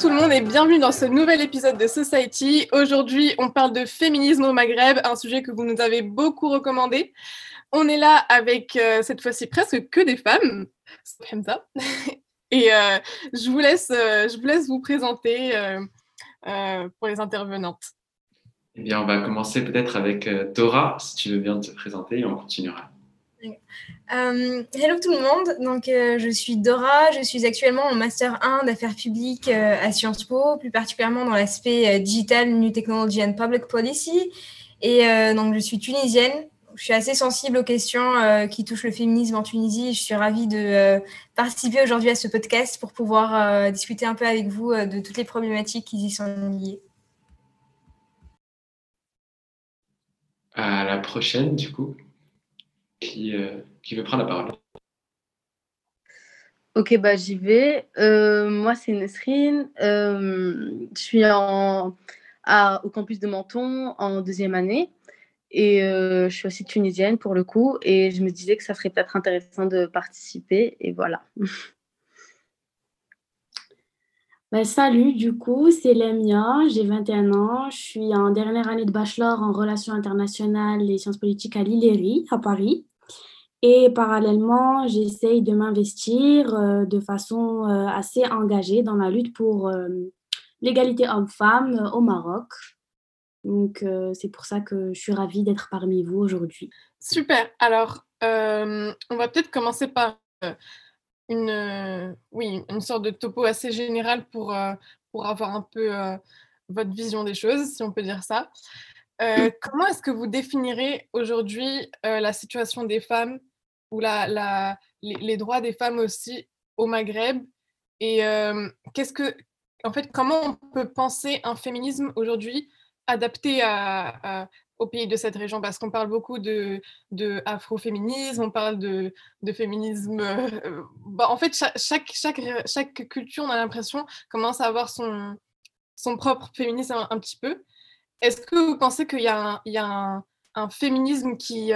tout le monde et bienvenue dans ce nouvel épisode de Society. Aujourd'hui, on parle de féminisme au Maghreb, un sujet que vous nous avez beaucoup recommandé. On est là avec euh, cette fois-ci presque que des femmes. Et euh, je, vous laisse, euh, je vous laisse vous présenter pour les intervenantes. Eh bien, on va commencer peut-être avec Dora, si tu veux bien te présenter, et on continuera. Euh, hello tout le monde, donc euh, je suis Dora, je suis actuellement en Master 1 d'affaires publiques euh, à Sciences Po, plus particulièrement dans l'aspect Digital, New Technology and Public Policy. Et donc je suis tunisienne, je suis assez sensible aux questions qui touchent le féminisme en Tunisie. Je suis ravie de participer aujourd'hui à ce podcast pour pouvoir discuter un peu avec vous de toutes les problématiques qui y sont liées. À la prochaine, du coup qui, euh, qui veut prendre la parole Ok, bah, j'y vais. Euh, moi, c'est Nesrine. Euh, je suis en, à, au campus de Menton en deuxième année. Et je suis aussi tunisienne pour le coup. Et je me disais que ça serait peut-être intéressant de participer. Et voilà. Bah, salut, du coup, c'est Lemia, j'ai 21 ans, je suis en dernière année de bachelor en relations internationales et sciences politiques à l'ILERI, à Paris. Et parallèlement, j'essaye de m'investir euh, de façon euh, assez engagée dans la lutte pour euh, l'égalité homme-femme au Maroc. Donc, c'est pour ça que je suis ravie d'être parmi vous aujourd'hui. Super. Alors, on va peut-être commencer par une, oui, une sorte de topo assez générale pour, pour avoir un peu votre vision des choses, si on peut dire ça. comment est-ce que vous définirez aujourd'hui la situation des femmes ou la, les, droits des femmes aussi au Maghreb. Et qu'est-ce que, en fait, comment on peut penser un féminisme aujourd'hui adapté à, au pays de cette région? Parce qu'on parle beaucoup de, de afroféminisme, on parle de, de féminisme. Bah, en fait, chaque, chaque, chaque, culture, on a l'impression, commence à avoir son, son propre féminisme un, petit peu. Est-ce que vous pensez qu'il y a y a un, un féminisme qui,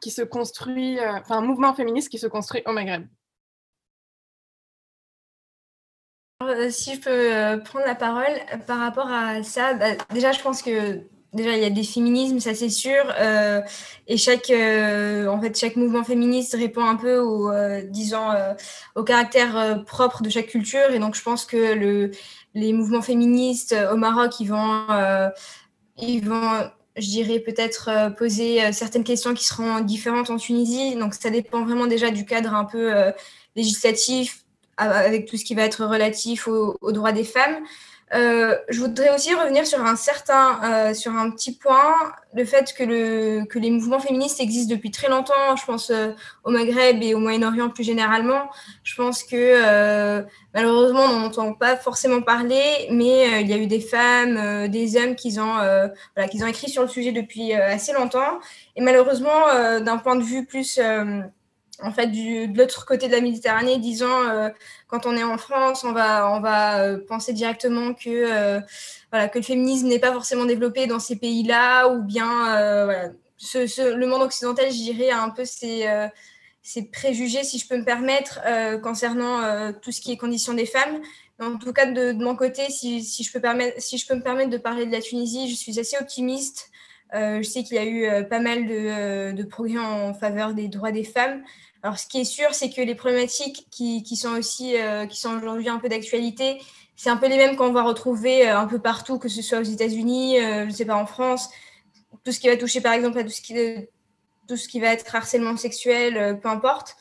qui se construit, euh, enfin un mouvement féministe qui se construit au Maghreb. Euh, Si je peux euh, prendre la parole par rapport à ça, bah, déjà je pense que déjà il y a des féminismes, ça c'est sûr, et chaque en fait chaque mouvement féministe répond un peu au disons au caractère propre de chaque culture, et donc je pense que le, les mouvements féministes au Maroc ils vont ils vont je dirais peut-être euh, poser euh, certaines questions qui seront différentes en Tunisie. Donc ça dépend vraiment déjà du cadre un peu euh, législatif avec tout ce qui va être relatif aux droits des femmes. Euh, je voudrais aussi revenir sur un certain, euh, sur un petit point, le fait que, le, que les mouvements féministes existent depuis très longtemps, je pense euh, au Maghreb et au Moyen-Orient plus généralement. Je pense que malheureusement, on n'en entend pas forcément parler, mais il y a eu des femmes, des hommes qui ont, voilà, qui ont écrit sur le sujet depuis assez longtemps. Et malheureusement, d'un point de vue plus en fait, du, de l'autre côté de la Méditerranée, disant euh, quand on est en France, on va, on va euh, penser directement que, euh, voilà, que le féminisme n'est pas forcément développé dans ces pays-là, ou bien le monde occidental, je dirais, a un peu ses, préjugés, si je peux me permettre, concernant tout ce qui est conditions des femmes. En tout cas, de, de mon côté, si, si, je peux si je peux me permettre de parler de la Tunisie, je suis assez optimiste. je sais qu'il y a eu pas mal de, de, progrès en faveur des droits des femmes. Alors, ce qui est sûr, c'est que les problématiques qui, sont aussi, euh, qui sont aujourd'hui un peu d'actualité, c'est un peu les mêmes qu'on va retrouver euh, un peu partout, que ce soit aux États-Unis, euh, je ne sais pas, en France. Tout ce qui va toucher, par exemple, à tout ce qui, tout ce qui va être harcèlement sexuel, peu importe.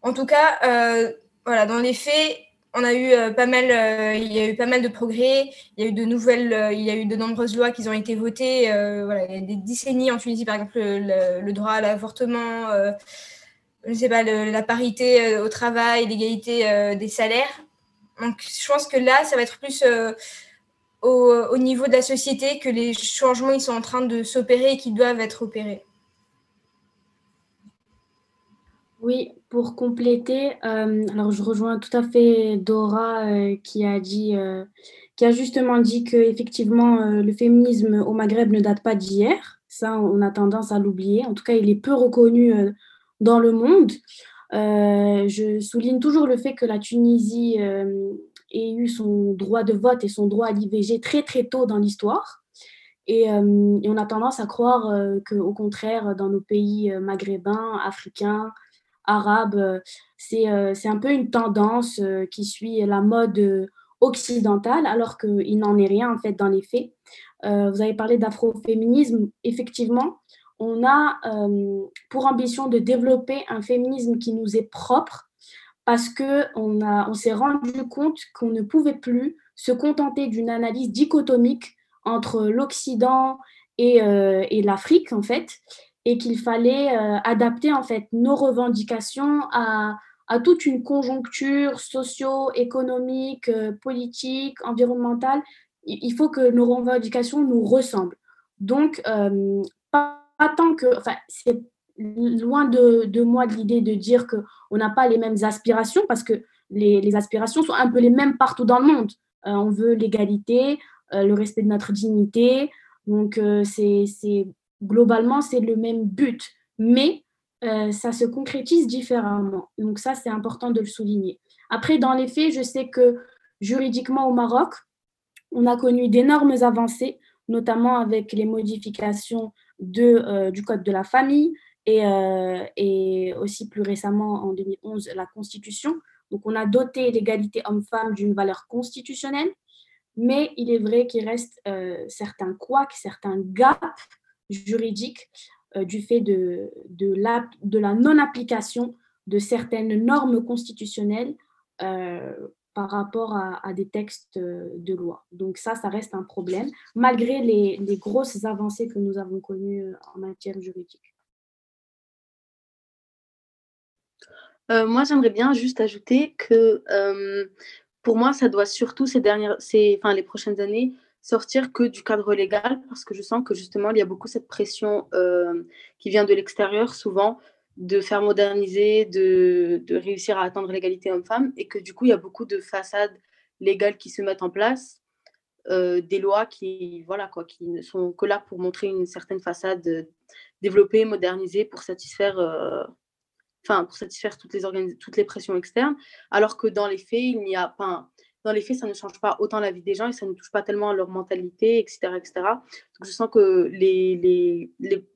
En tout cas, voilà, dans les faits, on a eu pas mal, il y a eu pas mal de progrès. Il y a eu de nouvelles, il y a eu de nombreuses lois qui ont été votées. voilà, il y a des décennies en Tunisie, par exemple, le, le droit à l'avortement je sais pas, la parité euh, au travail, l'égalité euh, des salaires. Donc, je pense que là, ça va être plus euh, au, niveau de la société que les changements ils sont en train de s'opérer et qui doivent être opérés. Oui, pour compléter, alors je rejoins tout à fait Dora qui a dit, qui a justement dit que effectivement le féminisme au Maghreb ne date pas d'hier. Ça, on a tendance à l'oublier. En tout cas, il est peu reconnu dans le monde. Euh, je souligne toujours le fait que la Tunisie euh, ait eu son droit de vote et son droit à l'IVG très très tôt dans l'histoire. Et, on a tendance à croire qu'au contraire, dans nos pays maghrébins, africains, arabes, c'est un peu une tendance qui suit la mode occidentale, alors qu'il n'en est rien en fait dans les faits. vous avez parlé d'afroféminisme. Effectivement, on a pour ambition de développer un féminisme qui nous est propre parce qu'on on s'est rendu compte qu'on ne pouvait plus se contenter d'une analyse dichotomique entre l'Occident et, euh, l'Afrique, en fait, et qu'il fallait euh, adapter, en fait, nos revendications à, à toute une conjoncture socio-économique, euh, politique, environnementale. Il faut que nos revendications nous ressemblent. Donc, tant que... Enfin, c'est loin de, de moi l'idée de dire qu'on n'a pas les mêmes aspirations, parce que les, les, aspirations sont un peu les mêmes partout dans le monde. on veut l'égalité, euh, le respect de notre dignité. Donc, euh, c'est globalement, c'est le même but, mais euh, ça se concrétise différemment. Donc, ça, c'est important de le souligner. Après, dans les faits, je sais que juridiquement au Maroc, on a connu d'énormes avancées, notamment avec les modifications de, du Code de la famille et, et, aussi plus récemment en 2011 la Constitution. Donc on a doté l'égalité homme-femme d'une valeur constitutionnelle mais il est vrai qu'il reste euh, certains couacs, certains gaps juridiques euh, du fait de, de, la, de la non-application de certaines normes constitutionnelles euh, par rapport à, des textes de loi. Donc ça, ça reste un problème, malgré les, grosses avancées que nous avons connues en matière juridique. moi, j'aimerais bien juste ajouter que pour moi, ça doit surtout ces dernières, ces, enfin, les prochaines années sortir que du cadre légal parce que je sens que justement il y a beaucoup cette pression euh, qui vient de l'extérieur souvent de faire moderniser, de, de réussir à atteindre l'égalité homme-femme et que du coup il y a beaucoup de façades légales qui se mettent en place, euh, des lois qui voilà quoi, qui ne sont que là pour montrer une certaine façade euh, développée, modernisée pour satisfaire enfin, pour satisfaire toutes les, toutes les pressions externes, alors que dans les faits, il n'y a pas, dans les faits, ça ne change pas autant la vie des gens et ça ne touche pas tellement à leur mentalité, etc., etc. Je sens que les, les, les,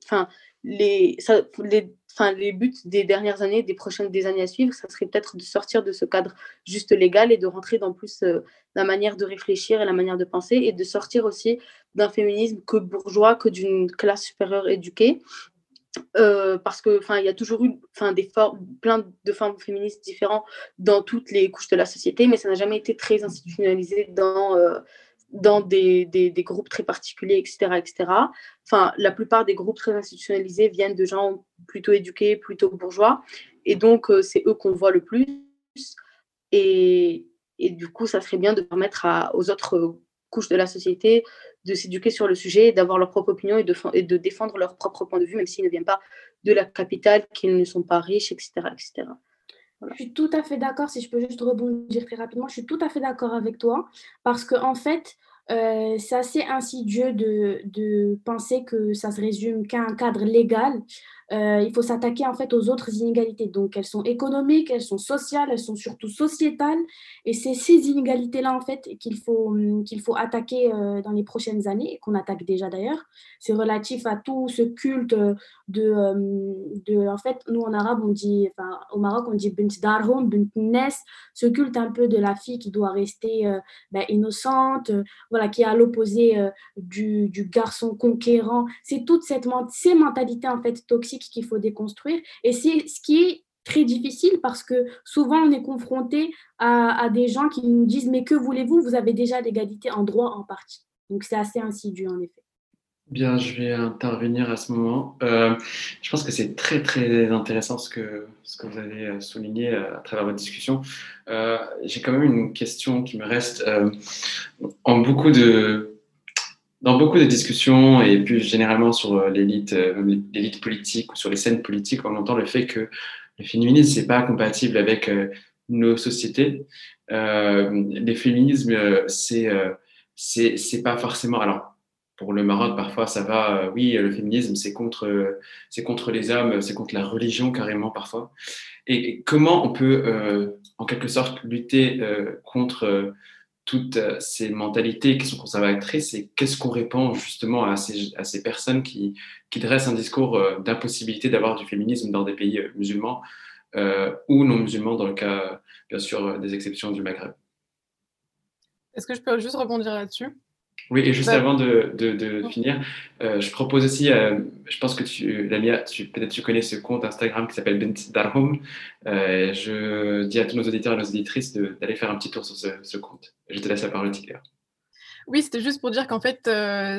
les, les, enfin, les buts des dernières années, des prochaines années à suivre, ça serait peut-être de sortir de ce cadre juste légal et de rentrer dans plus euh, la manière de réfléchir et la manière de penser et de sortir aussi d'un féminisme que bourgeois, que d'une classe supérieure éduquée. Euh, parce que enfin il y a toujours eu enfin des plein de formes féministes différentes dans toutes les couches de la société mais ça n'a jamais été très institutionnalisé dans euh, dans des, des, groupes très particuliers etc etc enfin la plupart des groupes très institutionnalisés viennent de gens plutôt éduqués plutôt bourgeois et donc euh, c'est eux qu'on voit le plus et, et du coup ça serait bien de permettre aux autres couches de la société de s'éduquer sur le sujet, d'avoir leur propre opinion et de, et de, défendre leur propre point de vue, même s'ils ne viennent pas de la capitale, qu'ils ne sont pas riches, etc. etc. Je suis tout à fait d'accord, si je peux juste rebondir très rapidement, je suis tout à fait d'accord avec toi, parce qu'en en fait, euh, c'est assez insidieux de, de, penser que ça se résume qu'à un cadre légal euh, il faut s'attaquer en fait aux autres inégalités. Donc elles sont économiques, elles sont sociales, elles sont surtout sociétales. Et c'est ces inégalités-là en fait qu'il faut, hum, qu'il faut attaquer euh, dans les prochaines années qu'on attaque déjà d'ailleurs. C'est relatif à tout ce culte de, hum, de, en fait, nous en arabe on dit, enfin au Maroc on dit bint darhum, bint nes, ce culte un peu de la fille qui doit rester euh, ben, innocente, voilà, qui est à l'opposé du, du, garçon conquérant. C'est toute cette ces mentalités en fait toxiques qu'il faut déconstruire. Et c'est ce qui est très difficile parce que souvent on est confronté à, des gens qui nous disent mais que voulez-vous? Vous avez déjà l'égalité en droit en partie. Donc c'est assez insidieux en effet. Bien, je vais intervenir à ce moment. Euh, je pense que c'est très très intéressant ce que, ce que vous avez euh, souligné euh, à travers votre discussion. J'ai quand même une question qui me reste. en beaucoup de, dans beaucoup de discussions et plus généralement sur euh, l'élite, euh, l'élite politique ou sur les scènes politiques, on entend le fait que le féminisme c'est pas compatible avec euh, nos sociétés. Euh, les féminismes, c'est c'est c'est pas forcément. Alors pour le Maroc, parfois ça va. oui, le féminisme c'est contre c'est contre les hommes, c'est contre la religion carrément parfois. Et, comment on peut en quelque sorte lutter contre toutes euh, ces mentalités qui sont conservatrices et qu'est-ce qu'on répond justement à ces, personnes qui, qui, dressent un discours euh, d'impossibilité d'avoir du féminisme dans des pays euh, musulmans ou non musulmans dans le cas, bien sûr, des exceptions du Maghreb. Est-ce que je peux juste rebondir là-dessus? Oui, et juste avant de, de, finir, euh, je propose aussi, euh, je pense que tu, Lamia, tu, peut-être tu connais ce compte Instagram qui s'appelle Bent Darhum. Euh, je dis à tous nos auditeurs et nos auditrices d'aller faire un petit tour sur ce, compte. Je te laisse la parole, Tigger. Oui, c'était juste pour dire qu'en fait,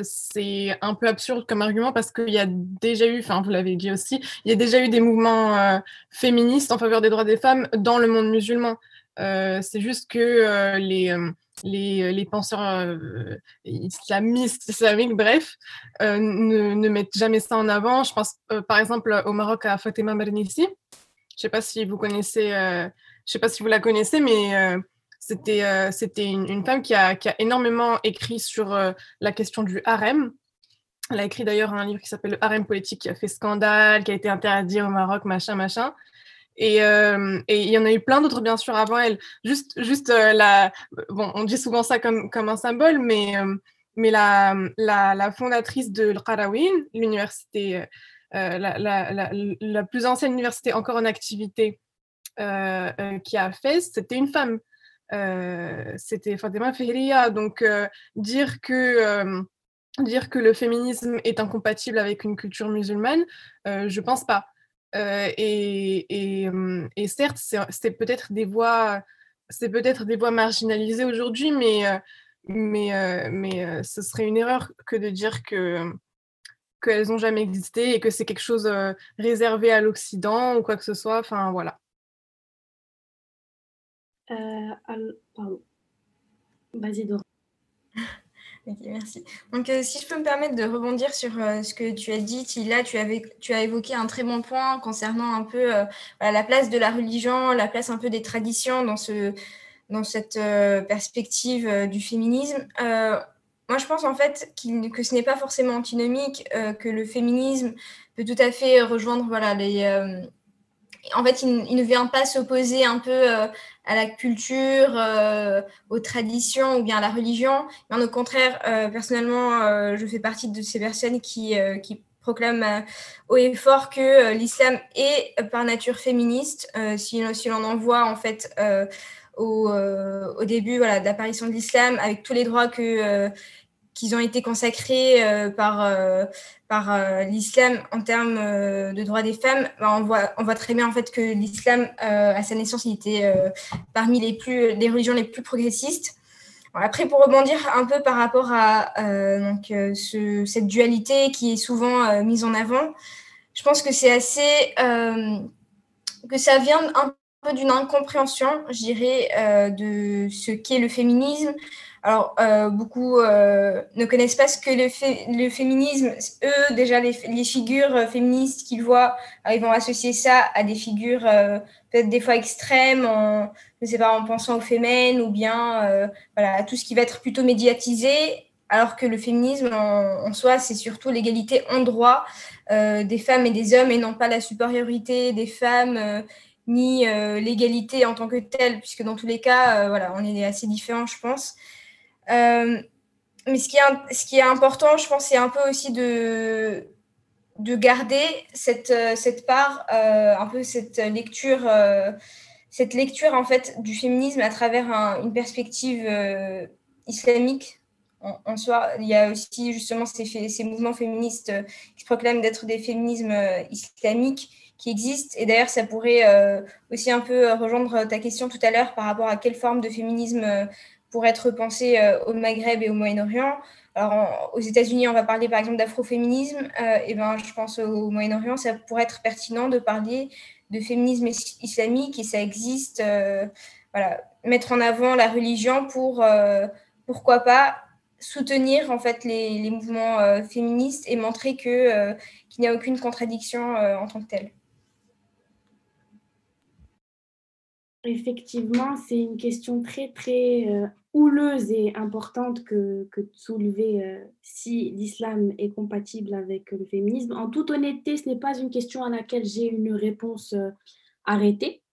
c'est un peu absurde comme argument parce qu'il y a déjà eu, enfin, vous l'avez dit aussi, il y a déjà eu des mouvements féministes en faveur des droits des femmes dans le monde musulman. C'est juste que les les, euh, les penseurs euh, islamistes, islamiques, bref, euh, ne, mettent jamais ça en avant. Je pense par exemple au Maroc à Fatima Mernissi. Je ne sais pas si vous connaissez, je sais pas si vous la connaissez, mais c'était une, femme qui a, qui a énormément écrit sur la question du harem. Elle a écrit d'ailleurs un livre qui s'appelle Le harem politique qui a fait scandale, qui a été interdit au Maroc, machin, machin. Euh, et, il y en a eu plein d'autres, bien sûr, avant elle. Juste, juste euh, la, bon, on dit souvent ça comme, comme un symbole, mais, euh, mais la, la, la, fondatrice de l'Qarawin, l'université, la, la, plus ancienne université encore en activité qui a fait, c'était une femme. c'était Fatima Fehriya. Donc, dire que dire que le féminisme est incompatible avec une culture musulmane, je pense pas. Euh, et, et, certes, c'est peut-être des voix, c'est peut-être des voix marginalisées aujourd'hui, mais, euh, mais, euh, mais ce serait une erreur que de dire que qu'elles n'ont jamais existé et que c'est quelque chose réservé à l'Occident ou quoi que ce soit. Enfin, voilà. Vas-y, Dora. Ok, merci. Donc, euh, si je peux me permettre de rebondir sur euh, ce que tu as dit, Tila, tu, avais, tu as évoqué un très bon point concernant un peu euh, la place de la religion, la place un peu des traditions dans, ce, dans cette perspective du féminisme. moi, je pense en fait que ce n'est pas forcément antinomique, que le féminisme peut tout à fait rejoindre voilà, les en fait, il, ne vient pas s'opposer un peu à la culture, euh, aux traditions ou bien à la religion. Mais au contraire, euh, personnellement, je fais partie de ces personnes qui, qui proclament haut et fort que l'islam est par nature féministe. si, si l'on en voit en fait au, au, début voilà, d'apparition de l'islam, avec tous les droits que qu'ils ont été consacrés par, par euh, l'islam en termes euh, de droits des femmes, bah, on, voit, on voit très bien en fait que l'islam, euh, à sa naissance, il était parmi les, plus, les religions les plus progressistes. après, pour rebondir un peu par rapport à donc, ce, cette dualité qui est souvent mise en avant, je pense que c'est assez. que ça vient un peu d'une incompréhension, je dirais, de ce qu'est le féminisme, alors, euh, beaucoup euh, ne connaissent pas ce que le, le féminisme. Eux, déjà, les, figures euh, féministes qu'ils voient, ils vont associer ça à des figures peut-être des fois extrêmes, en, je sais pas, en pensant aux fémènes ou bien voilà, à tout ce qui va être plutôt médiatisé, alors que le féminisme en, soi, c'est surtout l'égalité en droit des femmes et des hommes et non pas la supériorité des femmes ni l'égalité en tant que telle, puisque dans tous les cas, voilà, on est assez différents, je pense. Euh, mais ce qui, est, important, je pense, c'est un peu aussi de, de garder cette, euh, cette part, euh, un peu cette lecture, cette lecture en fait du féminisme à travers une perspective islamique. En, soi, il y a aussi justement ces, ces mouvements féministes qui proclament d'être des féminismes islamiques qui existent. Et d'ailleurs, ça pourrait aussi un peu rejoindre ta question tout à l'heure par rapport à quelle forme de féminisme pour être pensé euh, au Maghreb et au Moyen-Orient. Alors, aux États-Unis, on va parler par exemple d'afroféminisme. Euh, et ben, je pense au Moyen-Orient, ça pourrait être pertinent de parler de féminisme islamique et ça existe. Euh, voilà, mettre en avant la religion pour, pourquoi pas, soutenir en fait les, les mouvements féministes et montrer que qu'il n'y a aucune contradiction en tant que telle. Effectivement, c'est une question très, très houleuse et importante que, de soulever euh, si l'islam est compatible avec le féminisme. En toute honnêteté, ce n'est pas une question à laquelle j'ai une réponse euh, arrêtée.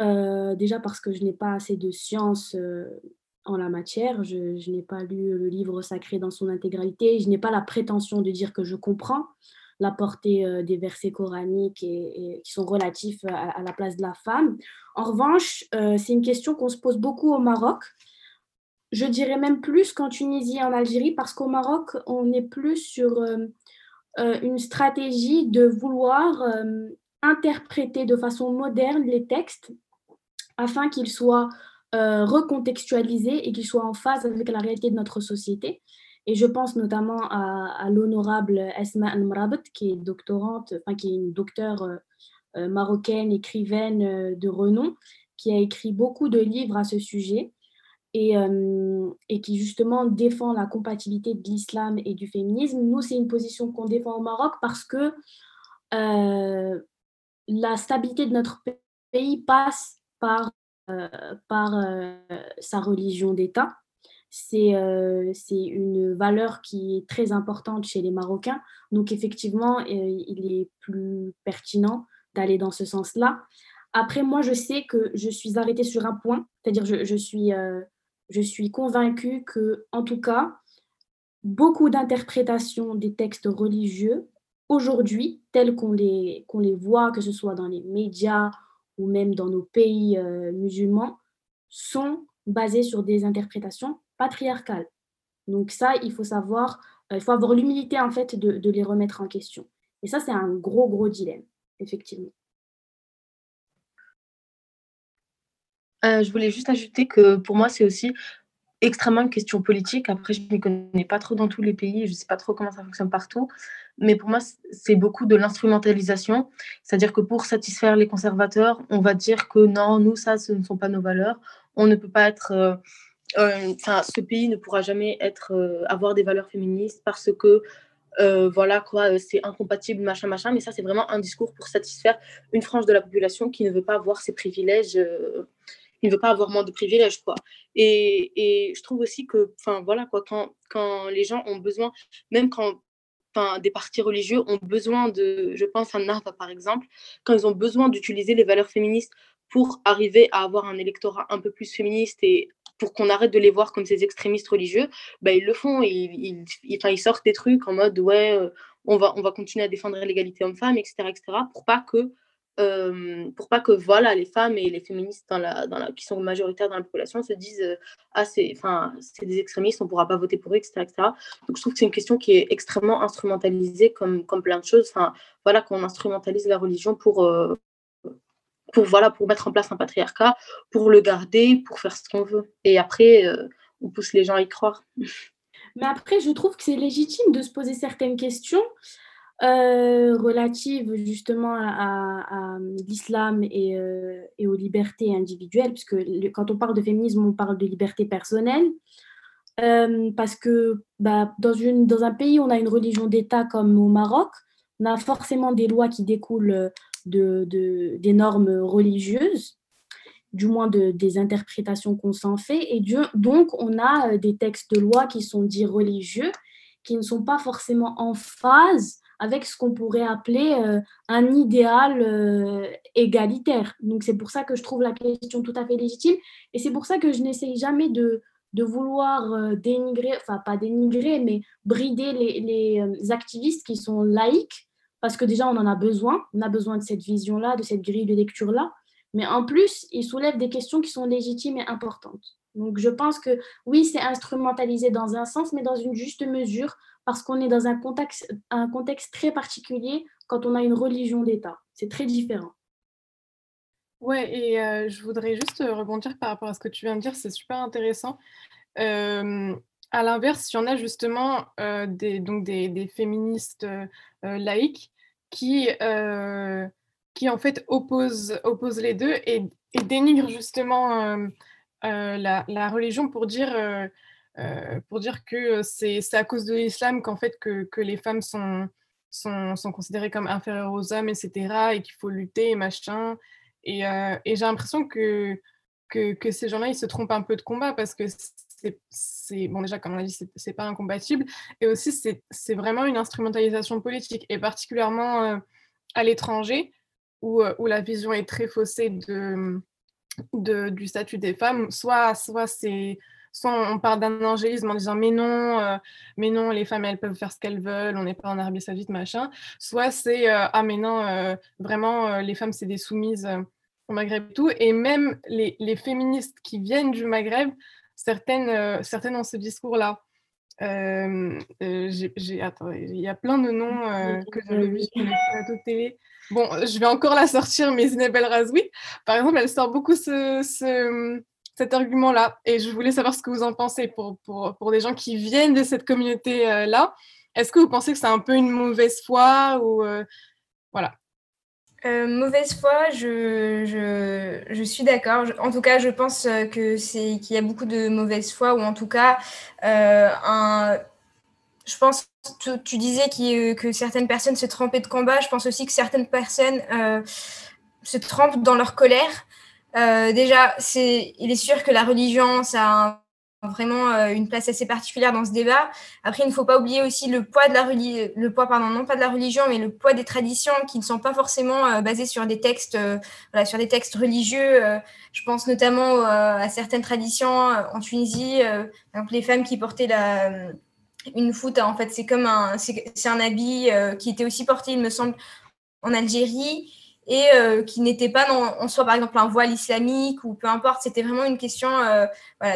déjà parce que je n'ai pas assez de science en la matière. Je, n'ai pas lu le livre sacré dans son intégralité. Je n'ai pas la prétention de dire que je comprends la portée euh, des versets coraniques et, qui sont relatifs à, la place de la femme. En revanche, euh, c'est une question qu'on se pose beaucoup au Maroc. Je dirais même plus qu'en Tunisie et en Algérie, parce qu'au Maroc, on est plus sur euh, une stratégie de vouloir interpréter de façon moderne les textes afin qu'ils soient euh, recontextualisés et qu'ils soient en phase avec la réalité de notre société. Et je pense notamment à, l'honorable Esma Al-Mrabat, qui est doctorante, enfin qui est une docteure euh, euh, marocaine, écrivaine de renom, qui a écrit beaucoup de livres à ce sujet et, et qui justement défend la compatibilité de l'islam et du féminisme. Nous, c'est une position qu'on défend au Maroc parce que la stabilité de notre pays passe par euh, par euh, sa religion d'État. Euh, c'est une valeur qui est très importante chez les Marocains. Donc effectivement, il est plus pertinent d'aller dans ce sens-là. Après, moi, je sais que je suis arrêtée sur un point, c'est-à-dire je, je, suis, je suis convaincue que, en tout cas, beaucoup d'interprétations des textes religieux aujourd'hui, tels qu'on les, voit, que ce soit dans les médias ou même dans nos pays euh, musulmans, sont basés sur des interprétations patriarcales. Donc ça, il faut savoir, euh, il faut avoir l'humilité en fait de, les remettre en question. Et ça, c'est un gros, gros dilemme, effectivement. Euh, je voulais juste ajouter que pour moi, c'est aussi extrêmement une question politique. Après, je ne connais pas trop dans tous les pays, je ne sais pas trop comment ça fonctionne partout. Mais pour moi, c'est beaucoup de l'instrumentalisation. C'est-à-dire que pour satisfaire les conservateurs, on va dire que non, nous, ça, ce ne sont pas nos valeurs. On ne peut pas être. Euh, euh, ce pays ne pourra jamais être, avoir des valeurs féministes parce que voilà quoi, c'est incompatible, machin, machin. Mais ça, c'est vraiment un discours pour satisfaire une frange de la population qui ne veut pas avoir ces privilèges il ne veut pas avoir moins de privilèges, quoi. Et, et je trouve aussi que, enfin, voilà, quoi, quand, quand les gens ont besoin, même quand des partis religieux ont besoin de, je pense à NAFA par exemple, quand ils ont besoin d'utiliser les valeurs féministes pour arriver à avoir un électorat un peu plus féministe et pour qu'on arrête de les voir comme ces extrémistes religieux, bah, ils le font. Ils, ils, enfin, ils sortent des trucs en mode ouais, euh, on, va, on va continuer à défendre l'égalité homme-femme, etc., etc., pour pas que euh, pour pas que voilà les femmes et les féministes qui sont majoritaires dans la population se disent euh, ah c'est enfin c'est des extrémistes on pourra pas voter pour eux etc., etc. donc je trouve que c'est une question qui est extrêmement instrumentalisée comme comme plein de choses enfin voilà qu'on instrumentalise la religion pour euh, pour voilà pour mettre en place un patriarcat pour le garder pour faire ce qu'on veut et après on pousse les gens à y croire mais après je trouve que c'est légitime de se poser certaines questions euh, relative justement à, l'islam et, euh, et, aux libertés individuelles, puisque quand on parle de féminisme, on parle de liberté personnelle. Euh, parce que bah, dans, un pays on a une religion d'État comme au Maroc, on a forcément des lois qui découlent de des normes religieuses, du moins de, des interprétations qu'on s'en fait. Et donc, on a des textes de loi qui sont dits religieux, qui ne sont pas forcément en phase avec ce qu'on pourrait appeler euh, un idéal euh, égalitaire. Donc c'est pour ça que je trouve la question tout à fait légitime et c'est pour ça que je n'essaye jamais de, vouloir euh, dénigrer, enfin pas dénigrer, mais brider les, les activistes qui sont laïcs, parce que déjà on en a besoin, on a besoin de cette vision-là, de cette grille de lecture-là, mais en plus, ils soulèvent des questions qui sont légitimes et importantes. Donc je pense que oui, c'est instrumentalisé dans un sens, mais dans une juste mesure, parce qu'on est dans un contexte, un contexte très particulier quand on a une religion d'État. C'est très différent. Ouais, et euh, je voudrais juste rebondir par rapport à ce que tu viens de dire, c'est super intéressant. Euh, à l'inverse, il y en a justement euh, des, donc des, féministes laïques qui, qui en fait opposent, opposent les deux et, dénigrent justement la, religion pour dire euh, pour dire que c'est à cause de l'islam qu'en fait que, que, les femmes sont, sont, considérées comme inférieures aux hommes, etc., et qu'il faut lutter, machin. Et, euh, et j'ai l'impression que, que, que, ces gens-là, ils se trompent un peu de combat parce que c'est, bon déjà, comme on a dit, c'est pas incompatible, et aussi c'est vraiment une instrumentalisation politique, et particulièrement euh, à l'étranger, où, où, la vision est très faussée de, de, du statut des femmes, soit, soit c'est soit on part d'un angélisme en disant mais non, euh, mais non, les femmes elles peuvent faire ce qu'elles veulent, on n'est pas en Arabie Saoudite, machin. Soit c'est euh, ah mais non, euh, vraiment les femmes c'est des soumises au Maghreb et tout. Et même les, les, féministes qui viennent du Maghreb, certaines, certaines ont ce discours-là. j'ai, il y a plein de noms que j'avais vus sur les plateaux de télé. Bon, je vais encore la sortir, mais Zineb El Razoui, par exemple, elle sort beaucoup ce, ce cet argument-là. Et je voulais savoir ce que vous en pensez pour, pour, pour des gens qui viennent de cette communauté-là. Est-ce que vous pensez que c'est un peu une mauvaise foi ou euh, voilà euh, mauvaise foi, je, je, je suis d'accord. En tout cas, je pense euh, que c'est qu'il y a beaucoup de mauvaise foi, ou en tout cas, un, je pense, tu, disais que certaines personnes se trempaient de combat. Je pense aussi que certaines personnes se trempent dans leur colère. Euh, déjà, il est sûr que la religion, ça a vraiment euh, une place assez particulière dans ce débat. Après, il ne faut pas oublier aussi le poids de la le poids, pardon, non pas de la religion, mais le poids des traditions qui ne sont pas forcément euh, basées sur des textes, voilà, sur des textes religieux. je pense notamment à certaines traditions en Tunisie, exemple les femmes qui portaient la une fouta, en fait, c'est comme un, c'est un habit qui était aussi porté, il me semble, en Algérie et euh, qui n'était pas en soi, par exemple, un voile islamique ou peu importe. C'était vraiment une question euh,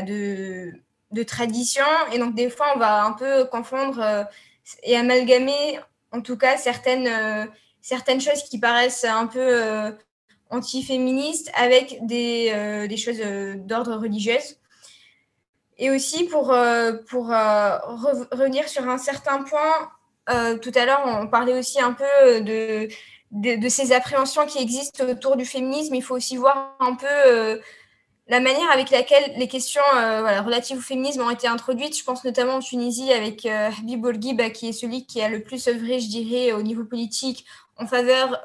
de, de, tradition. Et donc, des fois, on va un peu confondre euh, et amalgamer, en tout cas, certaines, certaines choses qui paraissent un peu anti-féministes avec des, des choses d'ordre religieuse. Et aussi, pour, pour revenir sur un certain point, tout à l'heure, on parlait aussi un peu de de, ces appréhensions qui existent autour du féminisme, il faut aussi voir un peu euh, la manière avec laquelle les questions euh, relatives au féminisme ont été introduites. Je pense notamment en Tunisie avec euh, Habib Bourguiba, qui est celui qui a le plus œuvré, je dirais, au niveau politique en faveur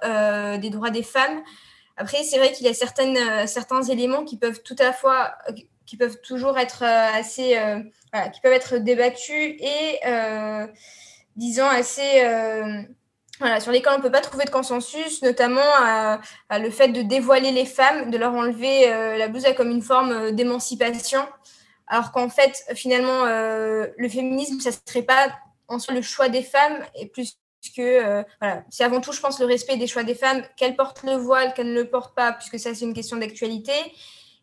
des droits des femmes. Après, c'est vrai qu'il y a certains éléments qui peuvent tout à fois, qui peuvent toujours être assez, qui peuvent être débattus et, disons, assez voilà, sur lesquels on ne peut pas trouver de consensus, notamment à, le fait de dévoiler les femmes, de leur enlever euh, la blouse comme une forme euh, d'émancipation, alors qu'en fait, finalement, euh, le féminisme, ça ne serait pas en soi le choix des femmes, et plus que, voilà, c'est avant tout, je pense, le respect des choix des femmes, qu'elles portent le voile, qu'elles ne le portent pas, puisque ça, c'est une question d'actualité.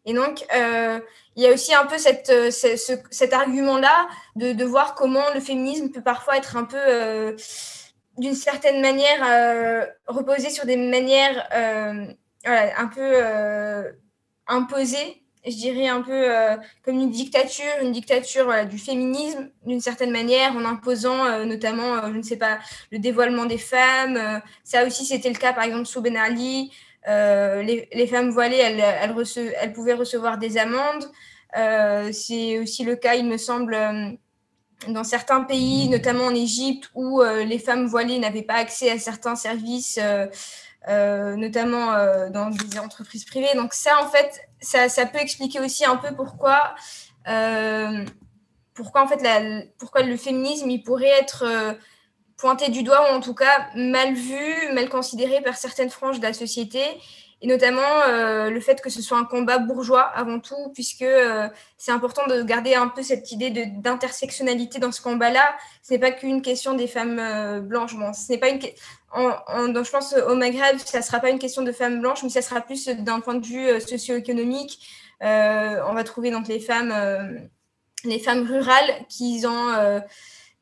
Et donc, il y a aussi un peu cette, cet argument-là de, de, voir comment le féminisme peut parfois être un peu d'une certaine manière euh, reposer sur des manières euh, un peu euh, imposées, je dirais un peu comme une dictature, une dictature du féminisme d'une certaine manière, en imposant notamment, je ne sais pas, le dévoilement des femmes. ça aussi, c'était le cas par exemple sous Ben Ali. Les, femmes voilées, elles, elles, pouvaient recevoir des amendes. C'est aussi le cas, il me semble dans certains pays, notamment en Égypte, où euh, les femmes voilées n'avaient pas accès à certains services, euh, euh, notamment dans des entreprises privées. Donc ça, en fait, ça, peut expliquer aussi un peu pourquoi, pourquoi, en fait, pourquoi le féminisme pourrait être pointé du doigt, ou en tout cas mal vu, mal considéré par certaines franges de la société et notamment euh, le fait que ce soit un combat bourgeois avant tout, puisque euh, c'est important de garder un peu cette idée d'intersectionnalité dans ce combat-là. Ce n'est pas qu'une question des femmes euh, blanches. Bon, ce n'est pas une je pense au Maghreb, ça ne sera pas une question de femmes blanches, mais ça sera plus d'un point de vue socio-économique. on va trouver donc les femmes, les femmes rurales qui ont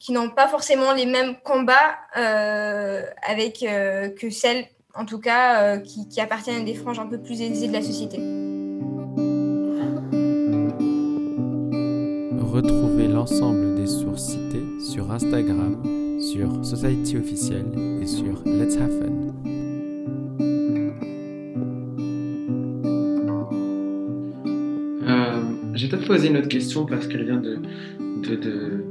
qui n'ont pas forcément les mêmes combats avec que celles en tout cas, euh, qui, appartiennent à des franges un peu plus aisées de la société. Retrouvez l'ensemble des sources citées sur Instagram, sur Society Officiel et sur Let's Have Fun. Euh, J'ai peut-être posé une autre question parce qu'elle vient de, de de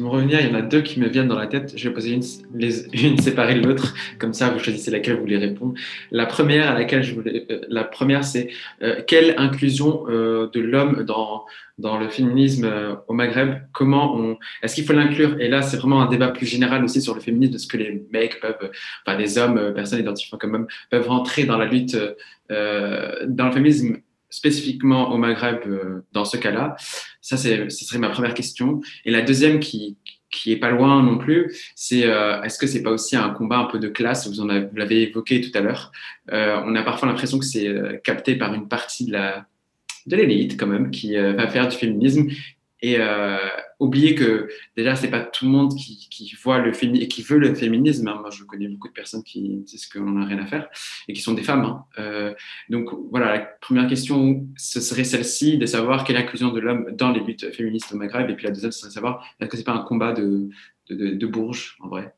me revenir, il y en a deux qui me viennent dans la tête. Je vais poser une, séparée de l'autre, comme ça vous choisissez laquelle vous voulez répondre. La première à laquelle je euh, la première c'est euh, quelle inclusion euh, de l'homme dans dans le féminisme au Maghreb? Comment on est-ce qu'il faut l'inclure? Et là c'est vraiment un débat plus général aussi sur le féminisme, de ce que les mecs peuvent, enfin les hommes, personnes identifiées comme hommes, peuvent rentrer dans la lutte dans le féminisme spécifiquement au Maghreb dans ce cas-là Ça, ce serait ma première question. Et la deuxième qui, qui est pas loin non plus, c'est est-ce que c'est pas aussi un combat un peu de classe? Vous l'avez évoqué tout à l'heure. on a parfois l'impression que c'est capté par une partie de la de l'élite quand même qui va faire du féminisme et euh, oublier que déjà c'est pas tout le monde qui, qui voit le féminisme et qui veut le féminisme. Hein. Moi, je connais beaucoup de personnes qui disent qu'on n'en a rien à faire et qui sont des femmes. Hein. Euh, donc voilà, la première question ce serait celle-ci de savoir quelle est l'inclusion de l'homme dans les luttes féministes au Maghreb. Et puis la deuxième, ce serait de savoir est-ce que c'est pas un combat de, de, de, Bourges en vrai,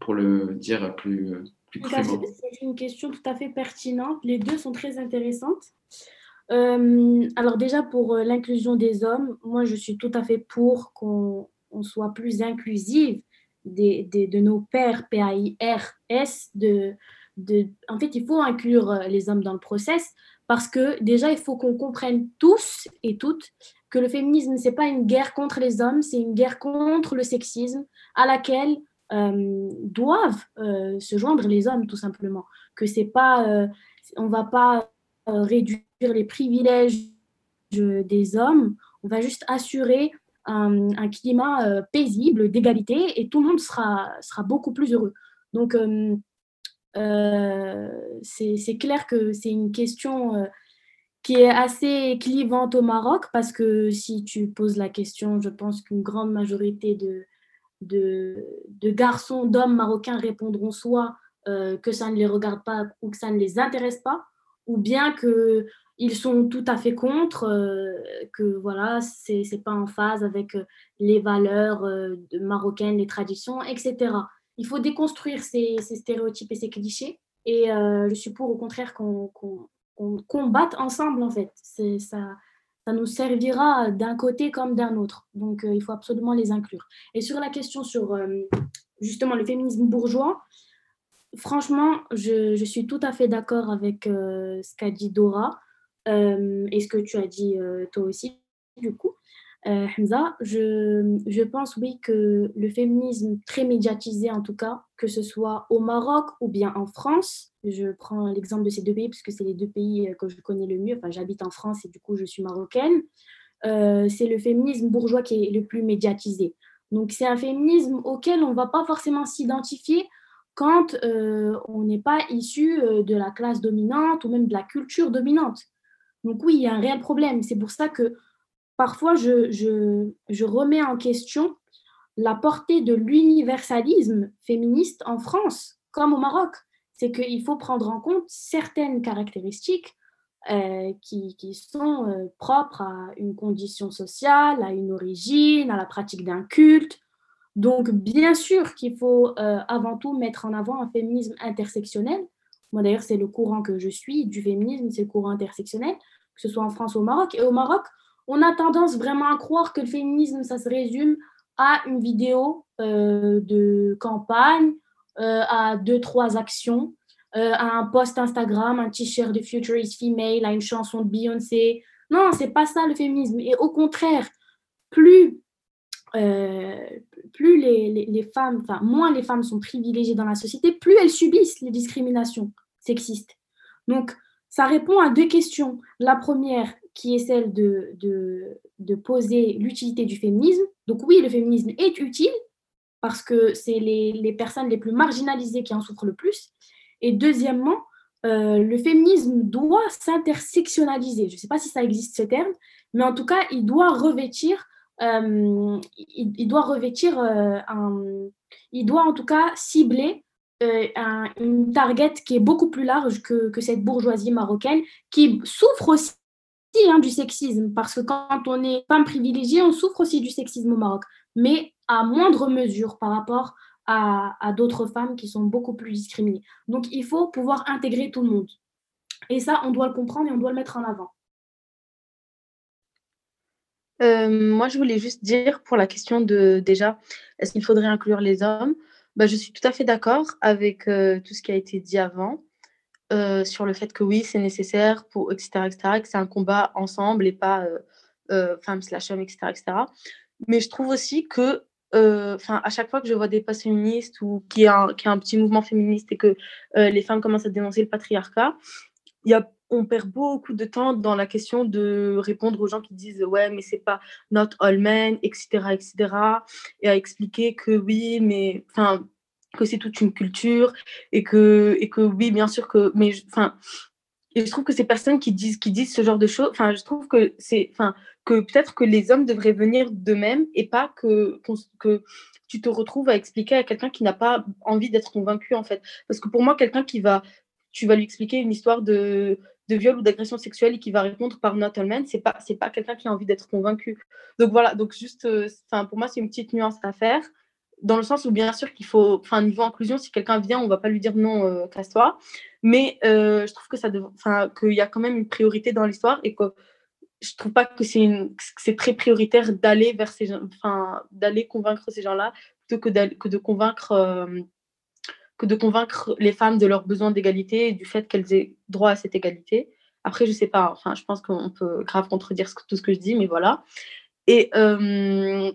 pour le dire plus. plus c'est une question tout à fait pertinente. Les deux sont très intéressantes. Euh, alors déjà, pour euh, l'inclusion des hommes, moi, je suis tout à fait pour qu'on soit plus inclusive des, de nos pères, P-A-I-R-S. De, de, en fait, il faut inclure euh, les hommes dans le process parce que déjà, il faut qu'on comprenne tous et toutes que le féminisme, ce n'est pas une guerre contre les hommes, c'est une guerre contre le sexisme à laquelle doivent se joindre les hommes, tout simplement. Que c'est pas, on va pas réduire les privilèges des hommes, on va juste assurer un, climat euh, paisible, d'égalité, et tout le monde sera, sera beaucoup plus heureux. Donc, euh, euh, c'est clair que c'est une question qui est assez clivante au Maroc, parce que si tu poses la question, je pense qu'une grande majorité de, de garçons, d'hommes marocains répondront soit que ça ne les regarde pas ou que ça ne les intéresse pas, ou bien que ils sont tout à fait contre, euh, que voilà, c'est n'est pas en phase avec euh, les valeurs euh, marocaines, les traditions, etc. Il faut déconstruire ces, stéréotypes et ces clichés. Et je suis pour, au contraire, qu'on combatte ensemble, en fait. Ça, ça nous servira d'un côté comme d'un autre. Donc, il faut absolument les inclure. Et sur la question sur, justement, le féminisme bourgeois, franchement, je, je, suis tout à fait d'accord avec ce qu'a dit Dora. Euh, et ce que tu as dit euh, toi aussi, du coup? Euh, Hamza, je, je, pense oui que le féminisme très médiatisé en tout cas, que ce soit au Maroc ou bien en France, je prends l'exemple de ces deux pays puisque c'est les deux pays que je connais le mieux, enfin j'habite en France et du coup je suis marocaine, c'est le féminisme bourgeois qui est le plus médiatisé. Donc c'est un féminisme auquel on ne va pas forcément s'identifier quand on n'est pas issu de la classe dominante ou même de la culture dominante. Donc oui, il y a un réel problème. C'est pour ça que parfois je, remets en question la portée de l'universalisme féministe en France comme au Maroc. C'est qu'il faut prendre en compte certaines caractéristiques euh, qui, qui, sont euh, propres à une condition sociale, à une origine, à la pratique d'un culte. Donc, bien sûr qu'il faut euh, avant tout mettre en avant un féminisme intersectionnel, moi, d'ailleurs, c'est le courant que je suis du féminisme, c'est le courant intersectionnel, que ce soit en France ou au Maroc. Et au Maroc, on a tendance vraiment à croire que le féminisme, ça se résume à une vidéo euh, de campagne, euh, à deux, trois actions, euh, à un post Instagram, un t-shirt de Future is Female, à une chanson de Beyoncé. Non, c'est pas ça le féminisme. Et au contraire, plus, plus les, les femmes, enfin, moins les femmes sont privilégiées dans la société, plus elles subissent les discriminations sexistes. Donc, ça répond à deux questions. La première, qui est celle de, de, poser l'utilité du féminisme. Donc oui, le féminisme est utile parce que c'est les, les, personnes les plus marginalisées qui en souffrent le plus. Et deuxièmement, euh, le féminisme doit s'intersectionnaliser. Je ne sais pas si ça existe ce terme, mais en tout cas, il doit revêtir, euh, il, doit revêtir euh, un, il doit en tout cas cibler euh, une target qui est beaucoup plus large que, cette bourgeoisie marocaine qui souffre aussi hein, du sexisme, parce que quand on est femme privilégiée, on souffre aussi du sexisme au Maroc, mais à moindre mesure par rapport à, à d'autres femmes qui sont beaucoup plus discriminées. Donc il faut pouvoir intégrer tout le monde. Et ça, on doit le comprendre et on doit le mettre en avant. Euh, moi, je voulais juste dire pour la question de déjà, est-ce qu'il faudrait inclure les hommes? Bah, je suis tout à fait d'accord avec euh, tout ce qui a été dit avant euh, sur le fait que oui, c'est nécessaire, pour, etc., etc., que c'est un combat ensemble et pas euh, femmes slash hommes, etc., etc. Mais je trouve aussi que enfin à chaque fois que je vois des posts féministes ou qu'il y, a un petit mouvement féministe et que les femmes commencent à dénoncer le patriarcat, il y a on perd beaucoup de temps dans la question de répondre aux gens qui disent ouais mais c'est pas not all men etc etc et à expliquer que oui mais enfin que c'est toute une culture et que oui bien sûr que mais enfin et je trouve que ces personnes qui disent qui disent ce genre de choses enfin je trouve que c'est enfin que peut-être que les hommes devraient venir d'eux-mêmes et pas que que tu te retrouves à expliquer à quelqu'un qui n'a pas envie d'être convaincu en fait. Parce que pour moi quelqu'un qui va tu vas lui expliquer une histoire de de viol ou d'agression sexuelle et qui va répondre par not all men, c'est pas c'est pas quelqu'un qui a envie d'être convaincu. Donc voilà, donc juste euh, enfin pour moi c'est une petite nuance à faire dans le sens où bien sûr qu'il faut enfin niveau inclusion si quelqu'un vient, on va pas lui dire non euh, casse-toi, mais euh, je trouve que ça enfin qu'il y a quand même une priorité dans l'histoire et que je trouve pas que c'est une c'est très prioritaire d'aller vers ces enfin d'aller convaincre ces gens-là plutôt que, que de convaincre que de convaincre les femmes de leur besoin d'égalité et du fait qu'elles aient droit à cette égalité. Après, je sais pas, enfin, je pense qu'on peut grave contredire tout ce que je dis, mais voilà. Et euh,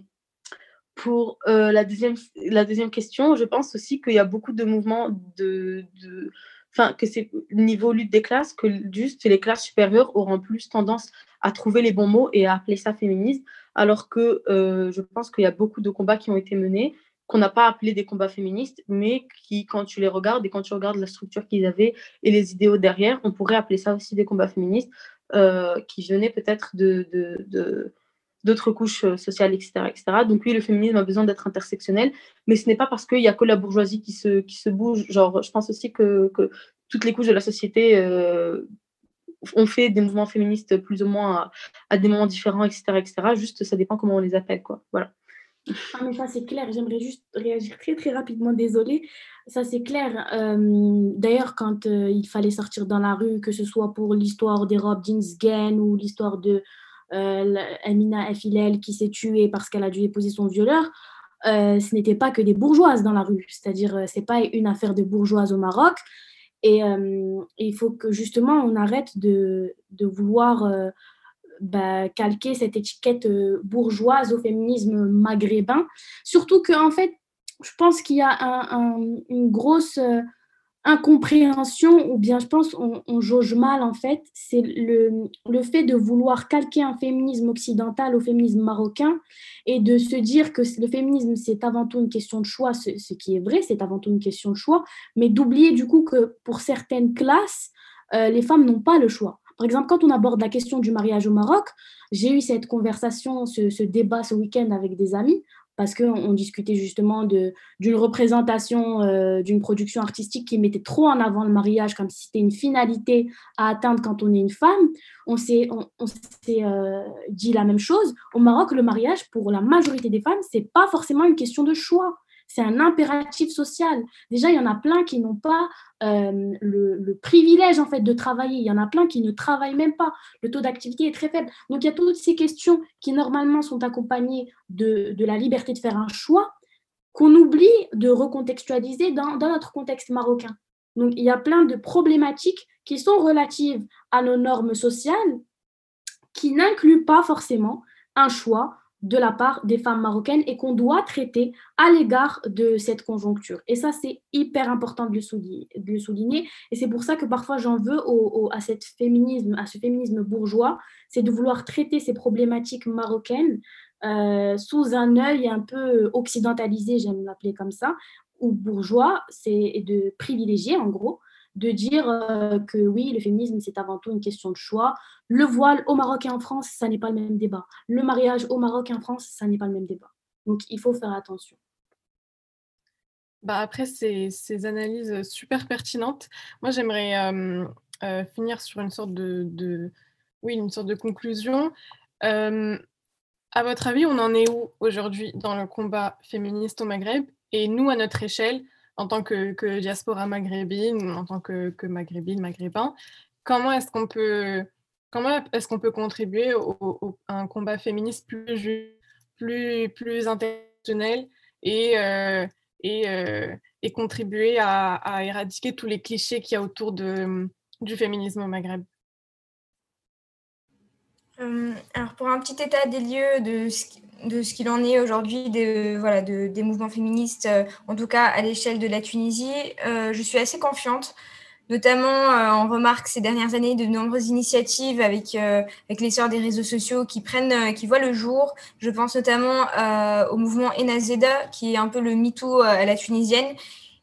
pour euh, la, deuxième, la deuxième question, je pense aussi qu'il y a beaucoup de mouvements de, enfin, que c'est niveau lutte des classes, que juste les classes supérieures auront plus tendance à trouver les bons mots et à appeler ça féminisme, alors que euh, je pense qu'il y a beaucoup de combats qui ont été menés qu'on n'a pas appelé des combats féministes, mais qui, quand tu les regardes et quand tu regardes la structure qu'ils avaient et les idéaux derrière, on pourrait appeler ça aussi des combats féministes euh, qui venaient peut-être de, d'autres couches euh, sociales, etc., etc. Donc oui, le féminisme a besoin d'être intersectionnel, mais ce n'est pas parce qu'il n'y a que la bourgeoisie qui se, qui se bouge. Genre, je pense aussi que, que toutes les couches de la société euh, ont fait des mouvements féministes plus ou moins à, à, des moments différents, etc., etc. Juste, ça dépend comment on les appelle, quoi. Voilà. Ah, mais ça, c'est clair. J'aimerais juste réagir très, très rapidement. Désolée. Ça, c'est clair. Euh, d'ailleurs, quand euh, il fallait sortir dans la rue, que ce soit pour l'histoire des robes Jeans ou l'histoire de euh, Amina Afilel qui s'est tuée parce qu'elle a dû épouser son violeur, ce n'était pas que des bourgeoises dans la rue. C'est-à-dire, c'est pas une affaire de bourgeoises au Maroc. Et il faut que justement, on arrête de, de vouloir bah, calquer cette étiquette euh, bourgeoise au féminisme maghrébin. Surtout qu'en en fait, je pense qu'il y a une grosse euh, incompréhension, ou bien je pense on, jauge mal en fait, c'est le, le, fait de vouloir calquer un féminisme occidental au féminisme marocain et de se dire que le féminisme c'est avant tout une question de choix, ce, ce qui est vrai, c'est avant tout une question de choix, mais d'oublier du coup que pour certaines classes, euh, les femmes n'ont pas le choix. Par exemple, quand on aborde la question du mariage au Maroc, j'ai eu cette conversation, ce, débat ce week-end avec des amis parce qu'on discutait justement d'une représentation euh, d'une production artistique qui mettait trop en avant le mariage comme si c'était une finalité à atteindre quand on est une femme. On s'est euh, dit la même chose. Au Maroc, le mariage, pour la majorité des femmes, c'est pas forcément une question de choix c'est un impératif social. Déjà, il y en a plein qui n'ont pas euh, le, privilège en fait de travailler. Il y en a plein qui ne travaillent même pas. Le taux d'activité est très faible. Donc, il y a toutes ces questions qui normalement sont accompagnées de, la liberté de faire un choix qu'on oublie de recontextualiser dans, dans notre contexte marocain. Donc, il y a plein de problématiques qui sont relatives à nos normes sociales qui n'incluent pas forcément un choix de la part des femmes marocaines et qu'on doit traiter à l'égard de cette conjoncture. Et ça, c'est hyper important de le souligner. Et c'est pour ça que parfois j'en veux à, cette féminisme, ce féminisme bourgeois, c'est de vouloir traiter ces problématiques marocaines euh, sous un œil un peu occidentalisé, j'aime l'appeler comme ça, ou bourgeois, c'est de privilégier en gros de dire euh, que oui, le féminisme, c'est avant tout une question de choix. Le voile au Maroc et en France, ça n'est pas le même débat. Le mariage au Maroc et en France, ça n'est pas le même débat. Donc, il faut faire attention. Bah après ces, ces analyses super pertinentes, moi j'aimerais euh, euh, finir sur une sorte de, oui, une sorte de conclusion. à votre avis, on en est où aujourd'hui dans le combat féministe au Maghreb? Et nous, à notre échelle, en tant que, diaspora maghrébine, en tant que, maghrébine, maghrébin, comment est-ce qu'on peut, comment est-ce qu'on peut contribuer à un combat féministe plus plus, plus international et, euh, et, euh, et, contribuer à, à, éradiquer tous les clichés qu'il y a autour de, du féminisme au Maghreb? Euh, alors pour un petit état des lieux de ce, de ce qu'il en est aujourd'hui voilà, des mouvements féministes, euh, en tout cas à l'échelle de la Tunisie, euh, je suis assez confiante Notamment, on remarque ces dernières années de nombreuses initiatives avec, avec l'essor des réseaux sociaux qui prennent, qui voient le jour. Je pense notamment au mouvement Enazeda, qui est un peu le MeToo à la tunisienne,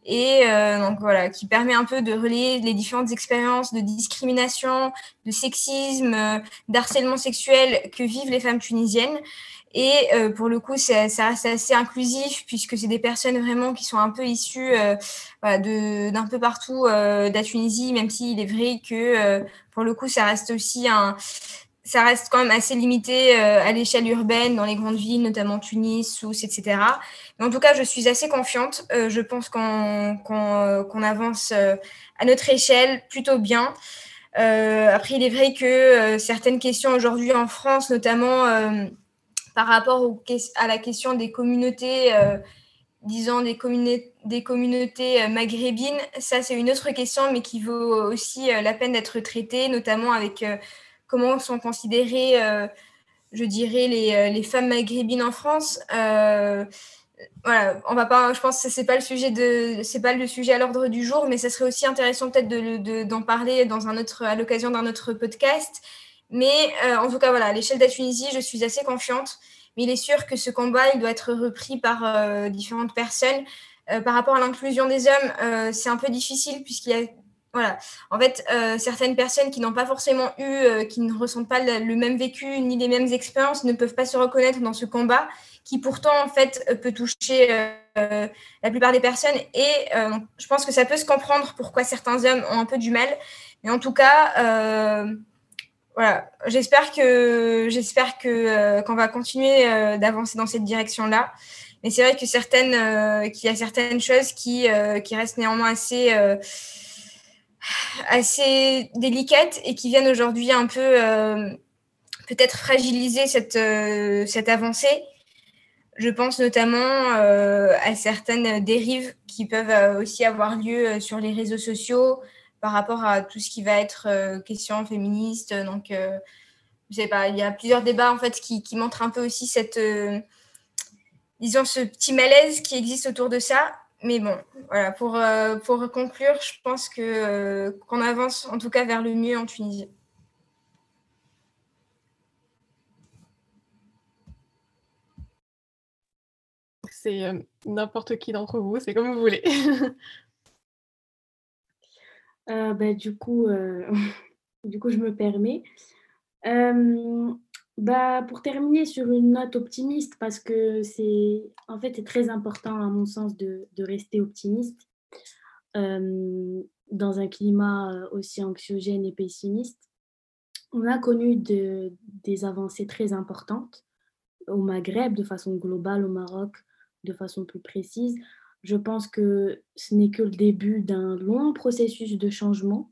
et donc voilà, qui permet un peu de relayer les différentes expériences de discrimination, de sexisme, d'harcèlement sexuel que vivent les femmes tunisiennes. Et euh, pour le coup, ça reste assez inclusif puisque c'est des personnes vraiment qui sont un peu issues euh, d'un peu partout euh, de la Tunisie, même s'il est vrai que pour le coup, ça reste aussi un, ça reste quand même assez limité à l'échelle urbaine, dans les grandes villes, notamment Tunis, Sousse, etc. Mais en tout cas, je suis assez confiante. je pense qu'on avance à notre échelle plutôt bien. après, il est vrai que certaines questions aujourd'hui en France, notamment par rapport à la question des communautés, euh, disons des, des communautés euh, maghrébines, ça c'est une autre question, mais qui vaut aussi euh, la peine d'être traitée, notamment avec comment sont considérées, je dirais, les, les, femmes maghrébines en France. voilà, on va pas, je pense que c'est pas le sujet de, pas le sujet à l'ordre du jour, mais ça serait aussi intéressant peut-être d'en de, parler dans un autre, à l'occasion d'un autre podcast. Mais euh, en tout cas, voilà, à l'échelle de la Tunisie, je suis assez confiante. Mais il est sûr que ce combat, il doit être repris par euh, différentes personnes. Euh, par rapport à l'inclusion des hommes, c'est un peu difficile puisqu'il y a voilà. En fait, certaines personnes qui n'ont pas forcément eu, qui ne ressentent pas le, même vécu ni les mêmes expériences, ne peuvent pas se reconnaître dans ce combat, qui pourtant en fait peut toucher la plupart des personnes. Et je pense que ça peut se comprendre pourquoi certains hommes ont un peu du mal. Mais en tout cas, voilà, j'espère que j'espère que euh, qu'on va continuer euh, d'avancer dans cette direction-là. Mais c'est vrai que certaines euh, qu'il y a certaines choses qui qui restent néanmoins assez assez délicates et qui viennent aujourd'hui un peu peut-être fragiliser cette cette avancée. Je pense notamment à certaines dérives qui peuvent aussi avoir lieu sur les réseaux sociaux, par rapport à tout ce qui va être euh, question féministe. Donc, euh, je sais pas, il y a plusieurs débats en fait qui, qui montrent un peu aussi cette, euh, disons, ce petit malaise qui existe autour de ça. Mais bon, voilà, pour, pour conclure, je pense que qu'on avance en tout cas vers le mieux en Tunisie. C'est n'importe qui d'entre vous, c'est comme vous voulez. Euh, bah, du coup, euh, du coup, je me permets. Bah, pour terminer sur une note optimiste, parce que c'est en fait c'est très important à mon sens de, rester optimiste dans un climat euh, aussi anxiogène et pessimiste. On a connu de, des avancées très importantes au Maghreb de façon globale, au Maroc de façon plus précise je pense que ce n'est que le début d'un long processus de changement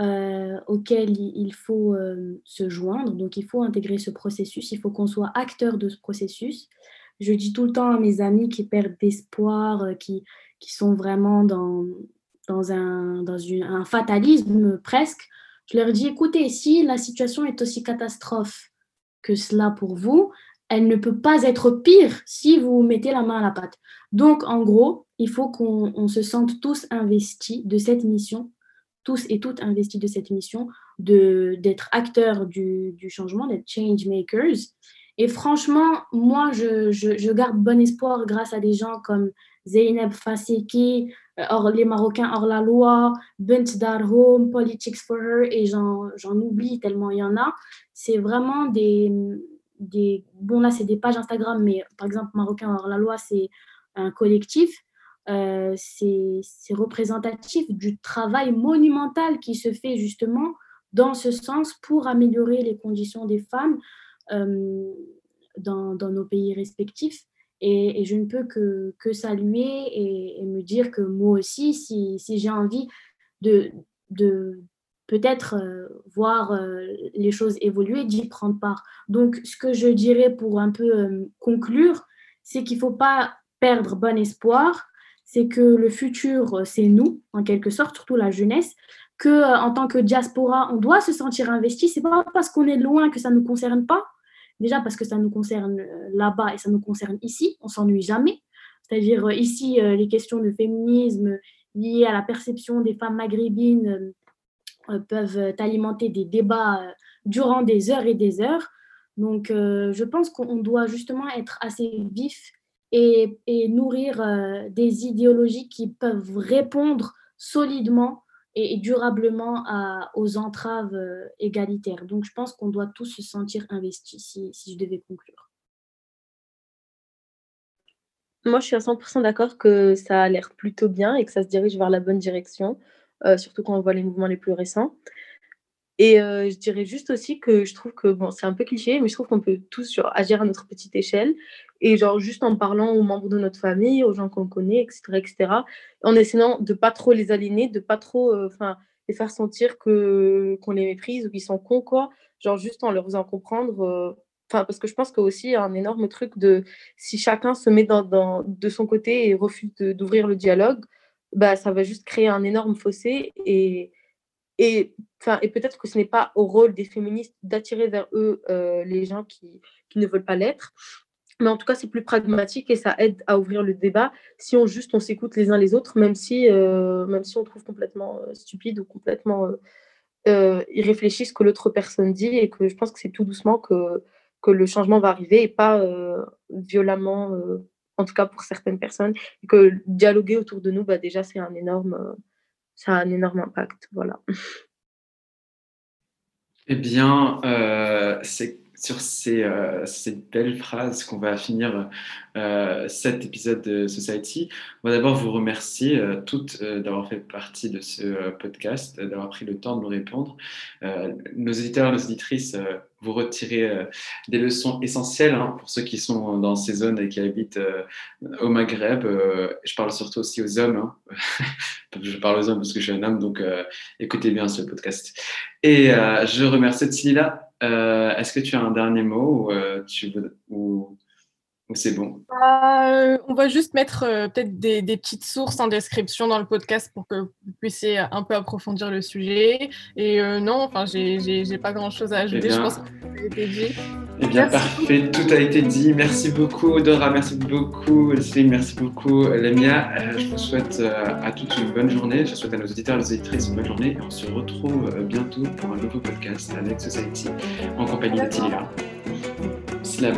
euh, auquel il faut euh, se joindre. Donc, il faut intégrer ce processus, il faut qu'on soit acteur de ce processus. Je dis tout le temps à mes amis qui perdent d'espoir, euh, qui, qui sont vraiment dans, dans, un, dans un fatalisme presque, je leur dis, écoutez, si la situation est aussi catastrophe que cela pour vous, elle ne peut pas être pire si vous mettez la main à la pâte. Donc, en gros, il faut qu'on se sente tous investis de cette mission, tous et toutes investis de cette mission, d'être acteurs du, changement, d'être change makers. Et franchement, moi, je, garde bon espoir grâce à des gens comme Zeynep Faseki, euh, les Marocains hors la loi, Bent Darhom, Politics for Her, et j'en oublie tellement il y en a. C'est vraiment des, Bon, là, c'est des pages Instagram, mais par exemple, Marocain hors la loi, c'est un collectif. Euh, c'est représentatif du travail monumental qui se fait justement dans ce sens pour améliorer les conditions des femmes euh, dans, nos pays respectifs. Et, je ne peux que, saluer et, me dire que moi aussi, si, j'ai envie de, peut-être euh, voir les choses évoluer, d'y prendre part. Donc, ce que je dirais pour un peu conclure, c'est qu'il ne faut pas perdre bon espoir, c'est que le futur, c'est nous, en quelque sorte, surtout la jeunesse, que en tant que diaspora, on doit se sentir investi. C'est pas parce qu'on est loin que ça ne nous concerne pas. Déjà parce que ça nous concerne là-bas et ça nous concerne ici. On s'ennuie jamais. C'est-à-dire ici, les questions de féminisme liées à la perception des femmes maghrébines peuvent alimenter des débats durant des heures et des heures. Donc, je pense qu'on doit justement être assez vif et, nourrir des idéologies qui peuvent répondre solidement et, durablement aux entraves égalitaires. Donc, je pense qu'on doit tous se sentir investis, si, je devais conclure. Moi, je suis à 100% d'accord que ça a l'air plutôt bien et que ça se dirige vers la bonne direction, euh, surtout quand on voit les mouvements les plus récents. Et euh, je dirais juste aussi que je trouve que, bon, c'est un peu cliché, mais je trouve qu'on peut tous agir à notre petite échelle et genre juste en parlant aux membres de notre famille, aux gens qu'on connaît, etc., etc., en essayant de pas trop les aligner, de pas trop, euh, enfin, les faire sentir que qu'on les méprise ou qu'ils sont cons, quoi. Genre juste en leur faisant comprendre parce que je pense qu'il y a un énorme truc de si chacun se met dans, de son côté et refuse d'ouvrir le dialogue, bah, ça va juste créer un énorme fossé. Et, et, et peut-être que ce n'est pas au rôle des féministes d'attirer vers eux euh, les gens qui, qui, ne veulent pas l'être. Mais en tout cas, c'est plus pragmatique et ça aide à ouvrir le débat si on juste on s'écoute les uns les autres, même si, euh, même si on trouve complètement euh, stupide ou complètement irréfléchi ce que l'autre personne dit. Et que je pense que c'est tout doucement que que le changement va arriver et pas euh, violemment, euh, en tout cas pour certaines personnes. Et que dialoguer autour de nous, bah, déjà, c'est un énorme, euh, ça a un énorme impact. Voilà. Eh bien, c'est sur ces, ces, belles phrases qu'on va finir cet épisode de Society. On va d'abord vous remercier toutes d'avoir fait partie de ce podcast, d'avoir pris le temps de nous répondre. nos éditeurs, nos auditrices vous retirez euh, des leçons essentielles hein, pour ceux qui sont dans ces zones et qui habitent euh, au Maghreb. Euh, je parle surtout aussi aux hommes. Hein. je parle aux hommes parce que je suis un homme, donc écoutez bien ce podcast. Et je remercie Tsilila. Est-ce que tu as un dernier mot ou, tu veux, ou c'est bon euh, On va juste mettre euh, peut-être des, petites sources en description dans le podcast pour que vous puissiez un peu approfondir le sujet. Et euh, non, enfin, j'ai pas grand-chose à ajouter. Eh je pense que Eh bien, parfait. Tout a été dit. Merci beaucoup, Dora. Merci beaucoup, Céline. Merci beaucoup, Lemia. je vous souhaite à toutes une bonne journée. Je souhaite à nos auditeurs et aux auditrices une bonne journée. Et on se retrouve bientôt pour un nouveau podcast avec Society en compagnie de Tilia. Salam.